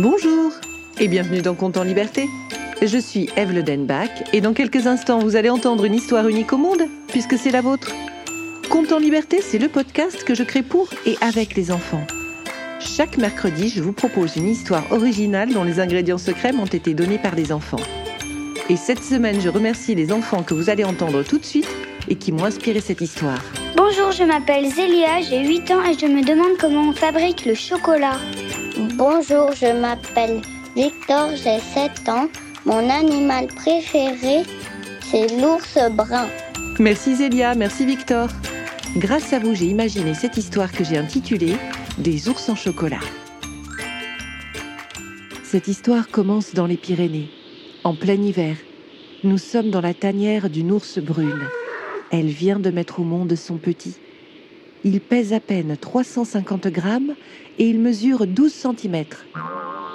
Bonjour et bienvenue dans Compte en Liberté. Je suis Eve Le Denbach et dans quelques instants vous allez entendre une histoire unique au monde puisque c'est la vôtre. Compte en Liberté, c'est le podcast que je crée pour et avec les enfants. Chaque mercredi, je vous propose une histoire originale dont les ingrédients secrets m'ont été donnés par des enfants. Et cette semaine, je remercie les enfants que vous allez entendre tout de suite et qui m'ont inspiré cette histoire. Bonjour, je m'appelle Zélia, j'ai 8 ans et je me demande comment on fabrique le chocolat. Bonjour, je m'appelle Victor, j'ai 7 ans. Mon animal préféré, c'est l'ours brun. Merci Zélia, merci Victor. Grâce à vous, j'ai imaginé cette histoire que j'ai intitulée Des ours en chocolat. Cette histoire commence dans les Pyrénées, en plein hiver. Nous sommes dans la tanière d'une ours brune. Elle vient de mettre au monde son petit. Il pèse à peine 350 grammes et il mesure 12 cm.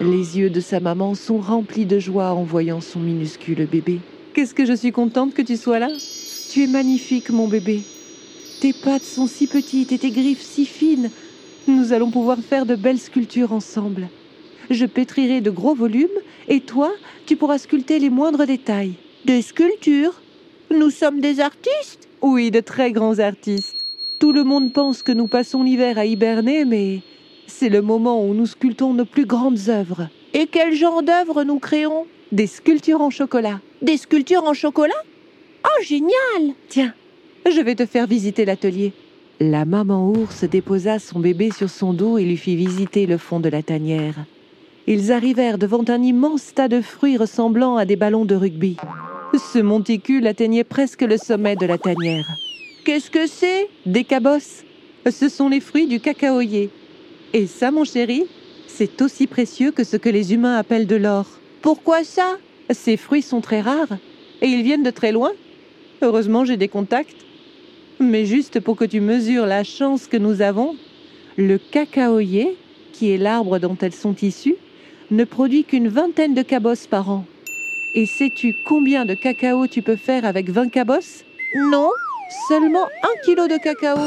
Les yeux de sa maman sont remplis de joie en voyant son minuscule bébé. Qu'est-ce que je suis contente que tu sois là Tu es magnifique, mon bébé. Tes pattes sont si petites et tes griffes si fines. Nous allons pouvoir faire de belles sculptures ensemble. Je pétrirai de gros volumes et toi, tu pourras sculpter les moindres détails. Des sculptures? Nous sommes des artistes? Oui, de très grands artistes. Tout le monde pense que nous passons l'hiver à hiberner, mais c'est le moment où nous sculptons nos plus grandes œuvres. Et quel genre d'œuvres nous créons? Des sculptures en chocolat. Des sculptures en chocolat? Oh, génial Tiens, je vais te faire visiter l'atelier. La maman ours déposa son bébé sur son dos et lui fit visiter le fond de la tanière. Ils arrivèrent devant un immense tas de fruits ressemblant à des ballons de rugby. Ce monticule atteignait presque le sommet de la tanière. Qu'est-ce que c'est Des cabosses. Ce sont les fruits du cacaoyer. Et ça, mon chéri, c'est aussi précieux que ce que les humains appellent de l'or. Pourquoi ça? Ces fruits sont très rares et ils viennent de très loin. Heureusement, j'ai des contacts. Mais juste pour que tu mesures la chance que nous avons, le cacaoyer, qui est l'arbre dont elles sont issues, ne produit qu'une vingtaine de cabosses par an. Et sais-tu combien de cacao tu peux faire avec 20 cabosses? Non Seulement un kilo de cacao.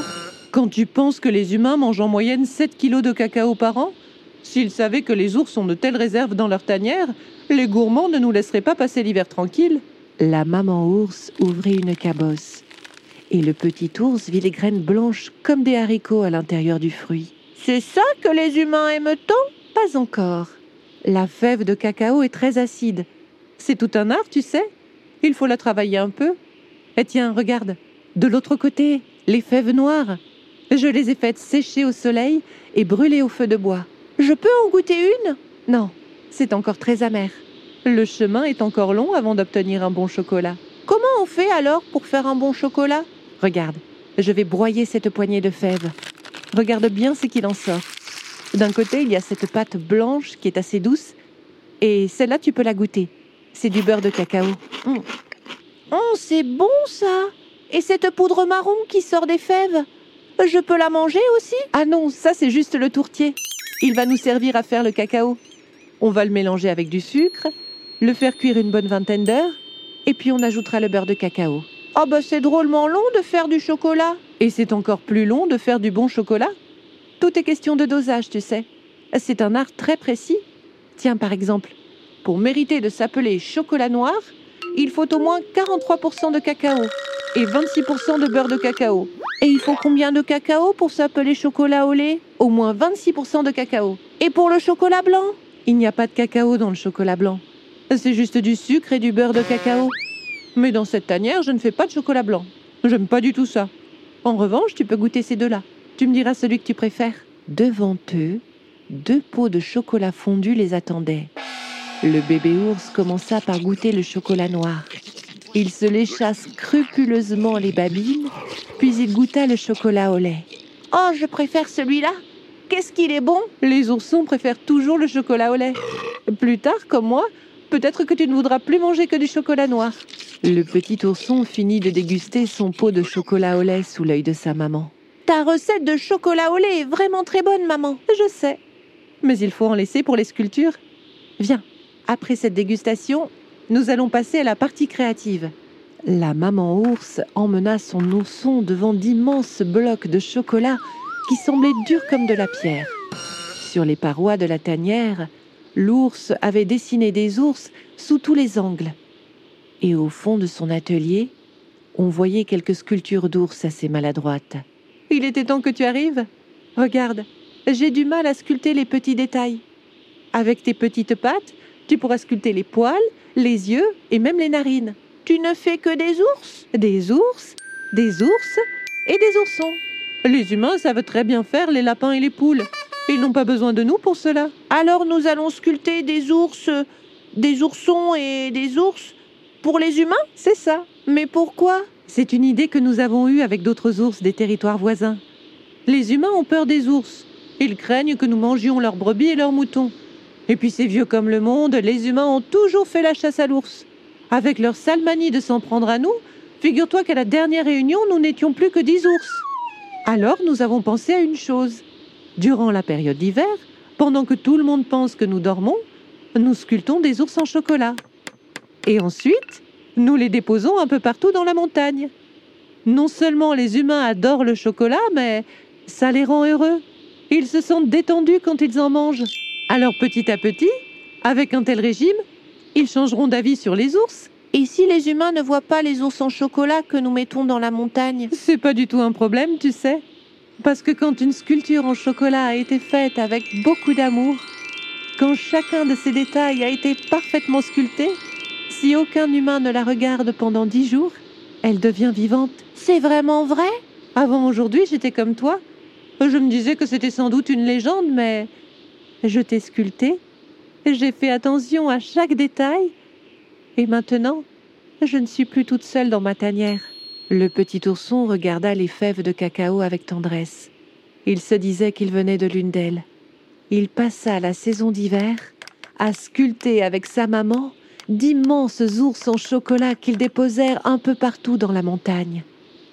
Quand tu penses que les humains mangent en moyenne 7 kilos de cacao par an, s'ils savaient que les ours ont de telles réserves dans leur tanière, les gourmands ne nous laisseraient pas passer l'hiver tranquille. La maman ours ouvrit une cabosse. Et le petit ours vit les graines blanches comme des haricots à l'intérieur du fruit. C'est ça que les humains aiment tant? Pas encore. La fève de cacao est très acide. C'est tout un art, tu sais. Il faut la travailler un peu. Et tiens, regarde, de l'autre côté, les fèves noires. Je les ai faites sécher au soleil et brûler au feu de bois. Je peux en goûter une? Non, c'est encore très amer. Le chemin est encore long avant d'obtenir un bon chocolat. Comment on fait alors pour faire un bon chocolat? Regarde, je vais broyer cette poignée de fèves. Regarde bien ce qu'il en sort. D'un côté, il y a cette pâte blanche qui est assez douce, et celle-là, tu peux la goûter. C'est du beurre de cacao. Mmh. Oh, c'est bon ça Et cette poudre marron qui sort des fèves Je peux la manger aussi? Ah non, ça c'est juste le tourtier. Il va nous servir à faire le cacao. On va le mélanger avec du sucre, le faire cuire une bonne vingtaine d'heures, et puis on ajoutera le beurre de cacao. Oh bah c'est drôlement long de faire du chocolat. Et c'est encore plus long de faire du bon chocolat. Tout est question de dosage, tu sais. C'est un art très précis. Tiens, par exemple, pour mériter de s'appeler chocolat noir, il faut au moins 43% de cacao et 26% de beurre de cacao. Et il faut combien de cacao pour s'appeler chocolat au lait? Au moins 26% de cacao. Et pour le chocolat blanc? Il n'y a pas de cacao dans le chocolat blanc. C'est juste du sucre et du beurre de cacao. Mais dans cette tanière, je ne fais pas de chocolat blanc. J'aime pas du tout ça. En revanche, tu peux goûter ces deux-là. Tu me diras celui que tu préfères. Devant eux, deux pots de chocolat fondu les attendaient. Le bébé ours commença par goûter le chocolat noir. Il se lécha scrupuleusement les babines, puis il goûta le chocolat au lait. Oh, je préfère celui-là. Qu'est-ce qu'il est bon? Les oursons préfèrent toujours le chocolat au lait. Plus tard, comme moi, peut-être que tu ne voudras plus manger que du chocolat noir. Le petit ourson finit de déguster son pot de chocolat au lait sous l'œil de sa maman. Ta recette de chocolat au lait est vraiment très bonne, maman. Je sais. Mais il faut en laisser pour les sculptures. Viens, après cette dégustation, nous allons passer à la partie créative. La maman ours emmena son ourson devant d'immenses blocs de chocolat qui semblaient durs comme de la pierre. Sur les parois de la tanière, l'ours avait dessiné des ours sous tous les angles. Et au fond de son atelier, on voyait quelques sculptures d'ours assez maladroites. Il était temps que tu arrives. Regarde, j'ai du mal à sculpter les petits détails. Avec tes petites pattes, tu pourras sculpter les poils, les yeux et même les narines. Tu ne fais que des ours Des ours, des ours et des oursons. Les humains savent très bien faire les lapins et les poules. Ils n'ont pas besoin de nous pour cela. Alors nous allons sculpter des ours, des oursons et des ours pour les humains C'est ça. Mais pourquoi? C'est une idée que nous avons eue avec d'autres ours des territoires voisins. Les humains ont peur des ours. Ils craignent que nous mangions leurs brebis et leurs moutons. Et puis c'est vieux comme le monde, les humains ont toujours fait la chasse à l'ours. Avec leur sale manie de s'en prendre à nous, figure-toi qu'à la dernière réunion, nous n'étions plus que dix ours. Alors nous avons pensé à une chose. Durant la période d'hiver, pendant que tout le monde pense que nous dormons, nous sculptons des ours en chocolat. Et ensuite, nous les déposons un peu partout dans la montagne. Non seulement les humains adorent le chocolat, mais ça les rend heureux. Ils se sentent détendus quand ils en mangent. Alors petit à petit, avec un tel régime, ils changeront d'avis sur les ours. Et si les humains ne voient pas les ours en chocolat que nous mettons dans la montagne? C'est pas du tout un problème, tu sais. Parce que quand une sculpture en chocolat a été faite avec beaucoup d'amour, quand chacun de ces détails a été parfaitement sculpté, si aucun humain ne la regarde pendant dix jours, elle devient vivante. C'est vraiment vrai? Avant aujourd'hui, j'étais comme toi. Je me disais que c'était sans doute une légende, mais je t'ai sculpté, j'ai fait attention à chaque détail, et maintenant, je ne suis plus toute seule dans ma tanière. Le petit ourson regarda les fèves de cacao avec tendresse. Il se disait qu'il venait de l'une d'elles. Il passa la saison d'hiver à sculpter avec sa maman d'immenses ours en chocolat qu'ils déposèrent un peu partout dans la montagne.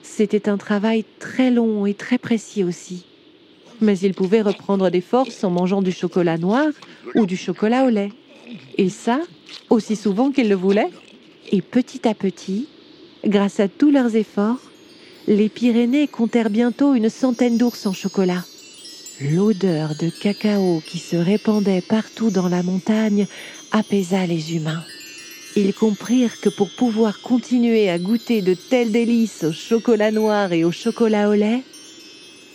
C'était un travail très long et très précis aussi. Mais il pouvait reprendre des forces en mangeant du chocolat noir ou du chocolat au lait. Et ça, aussi souvent qu'il le voulait. Et petit à petit, grâce à tous leurs efforts, les Pyrénées comptèrent bientôt une centaine d'ours en chocolat. L'odeur de cacao qui se répandait partout dans la montagne apaisa les humains. Ils comprirent que pour pouvoir continuer à goûter de tels délices au chocolat noir et au chocolat au lait,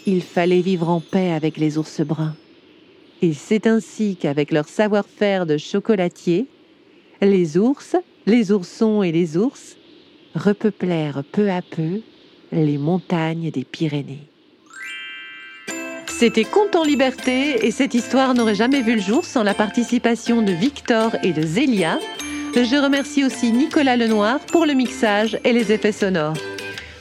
il fallait vivre en paix avec les ours bruns. Et c'est ainsi qu'avec leur savoir-faire de chocolatier, les ours, les oursons et les ours repeuplèrent peu à peu les montagnes des Pyrénées. C'était Conte en liberté et cette histoire n'aurait jamais vu le jour sans la participation de Victor et de Zélia. Je remercie aussi Nicolas Lenoir pour le mixage et les effets sonores.